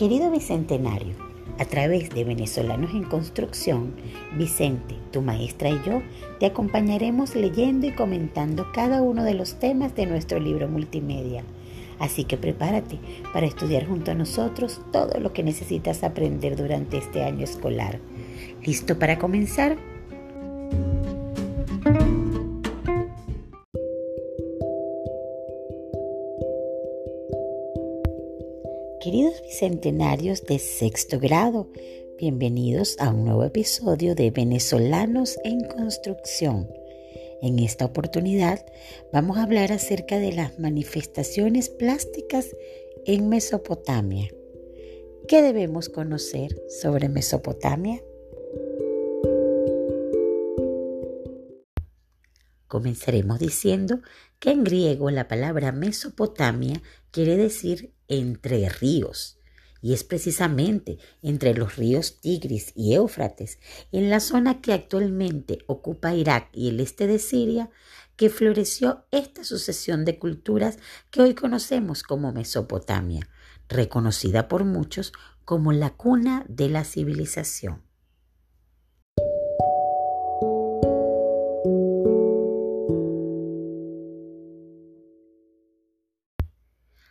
Querido Bicentenario, a través de Venezolanos en Construcción, Vicente, tu maestra y yo te acompañaremos leyendo y comentando cada uno de los temas de nuestro libro multimedia. Así que prepárate para estudiar junto a nosotros todo lo que necesitas aprender durante este año escolar. ¿Listo para comenzar? Queridos bicentenarios de sexto grado, bienvenidos a un nuevo episodio de Venezolanos en Construcción. En esta oportunidad vamos a hablar acerca de las manifestaciones plásticas en Mesopotamia. ¿Qué debemos conocer sobre Mesopotamia? Comenzaremos diciendo que en griego la palabra Mesopotamia quiere decir entre ríos. Y es precisamente entre los ríos Tigris y Éufrates, en la zona que actualmente ocupa Irak y el este de Siria, que floreció esta sucesión de culturas que hoy conocemos como Mesopotamia, reconocida por muchos como la cuna de la civilización.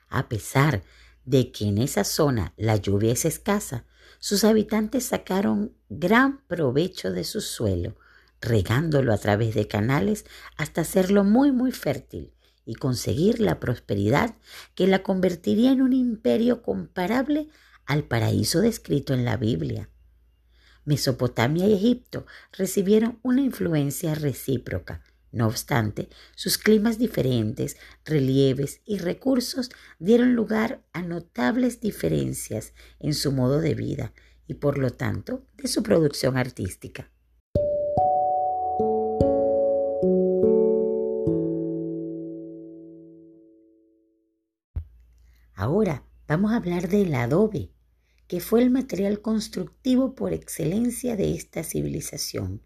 A pesar de que en esa zona la lluvia es escasa, sus habitantes sacaron gran provecho de su suelo, regándolo a través de canales hasta hacerlo muy muy fértil y conseguir la prosperidad que la convertiría en un imperio comparable al paraíso descrito en la Biblia. Mesopotamia y Egipto recibieron una influencia recíproca, no obstante, sus climas diferentes, relieves y recursos dieron lugar a notables diferencias en su modo de vida y por lo tanto de su producción artística. Ahora vamos a hablar del adobe, que fue el material constructivo por excelencia de esta civilización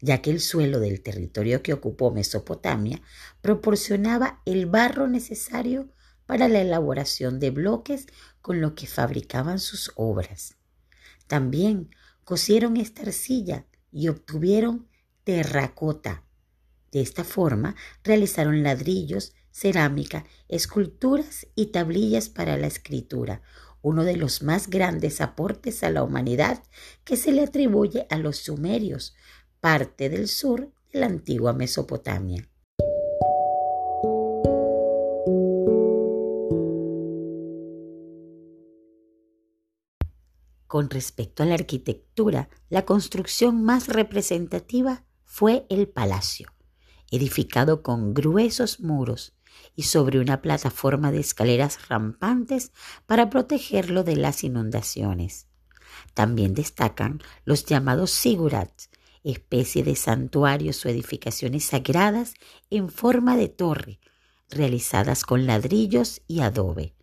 ya que el suelo del territorio que ocupó Mesopotamia proporcionaba el barro necesario para la elaboración de bloques con lo que fabricaban sus obras. También cosieron esta arcilla y obtuvieron terracota. De esta forma realizaron ladrillos, cerámica, esculturas y tablillas para la escritura, uno de los más grandes aportes a la humanidad que se le atribuye a los sumerios, parte del sur de la antigua Mesopotamia. Con respecto a la arquitectura, la construcción más representativa fue el palacio, edificado con gruesos muros y sobre una plataforma de escaleras rampantes para protegerlo de las inundaciones. También destacan los llamados sigurats, especie de santuarios o edificaciones sagradas en forma de torre, realizadas con ladrillos y adobe.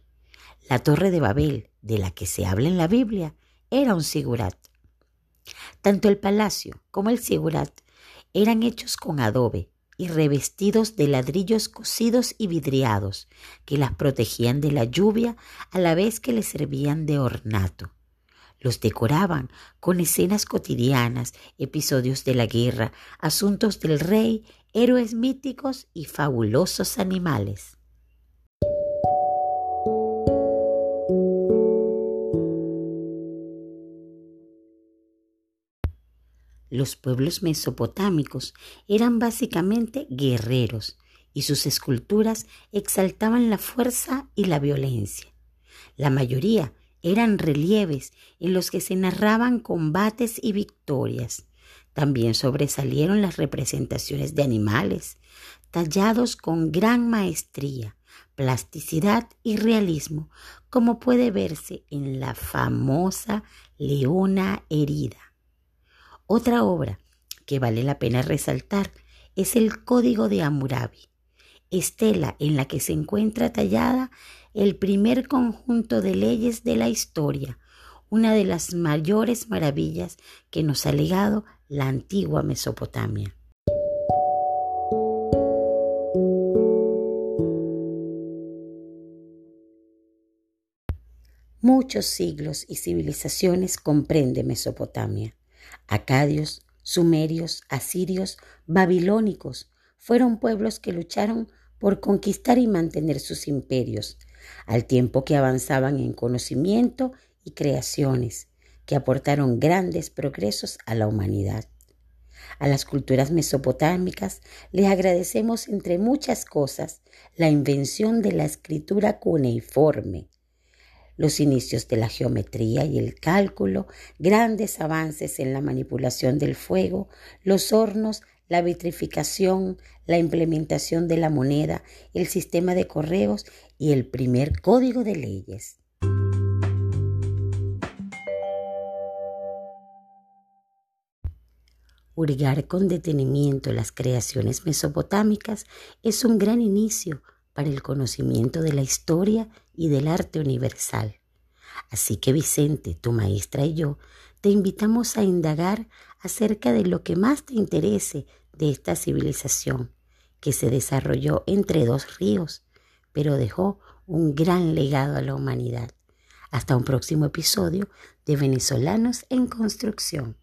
La torre de Babel, de la que se habla en la Biblia, era un sigurat. Tanto el palacio como el sigurat eran hechos con adobe y revestidos de ladrillos cocidos y vidriados que las protegían de la lluvia a la vez que les servían de ornato. Los decoraban con escenas cotidianas, episodios de la guerra, asuntos del rey, héroes míticos y fabulosos animales. Los pueblos mesopotámicos eran básicamente guerreros y sus esculturas exaltaban la fuerza y la violencia. La mayoría eran relieves en los que se narraban combates y victorias. También sobresalieron las representaciones de animales, tallados con gran maestría, plasticidad y realismo, como puede verse en la famosa Leona herida. Otra obra que vale la pena resaltar es el Código de Hammurabi, estela en la que se encuentra tallada el primer conjunto de leyes de la historia, una de las mayores maravillas que nos ha legado la antigua Mesopotamia. muchos siglos y civilizaciones comprende Mesopotamia. Acadios, sumerios, asirios, babilónicos fueron pueblos que lucharon por conquistar y mantener sus imperios, al tiempo que avanzaban en conocimiento y creaciones, que aportaron grandes progresos a la humanidad. A las culturas mesopotámicas les agradecemos, entre muchas cosas, la invención de la escritura cuneiforme, los inicios de la geometría y el cálculo, grandes avances en la manipulación del fuego, los hornos, la vitrificación, la implementación de la moneda, el sistema de correos y el primer código de leyes. Hurgar con detenimiento las creaciones mesopotámicas es un gran inicio para el conocimiento de la historia y del arte universal. Así que Vicente, tu maestra y yo te invitamos a indagar acerca de lo que más te interese de esta civilización que se desarrolló entre dos ríos, pero dejó un gran legado a la humanidad. Hasta un próximo episodio de Venezolanos en Construcción.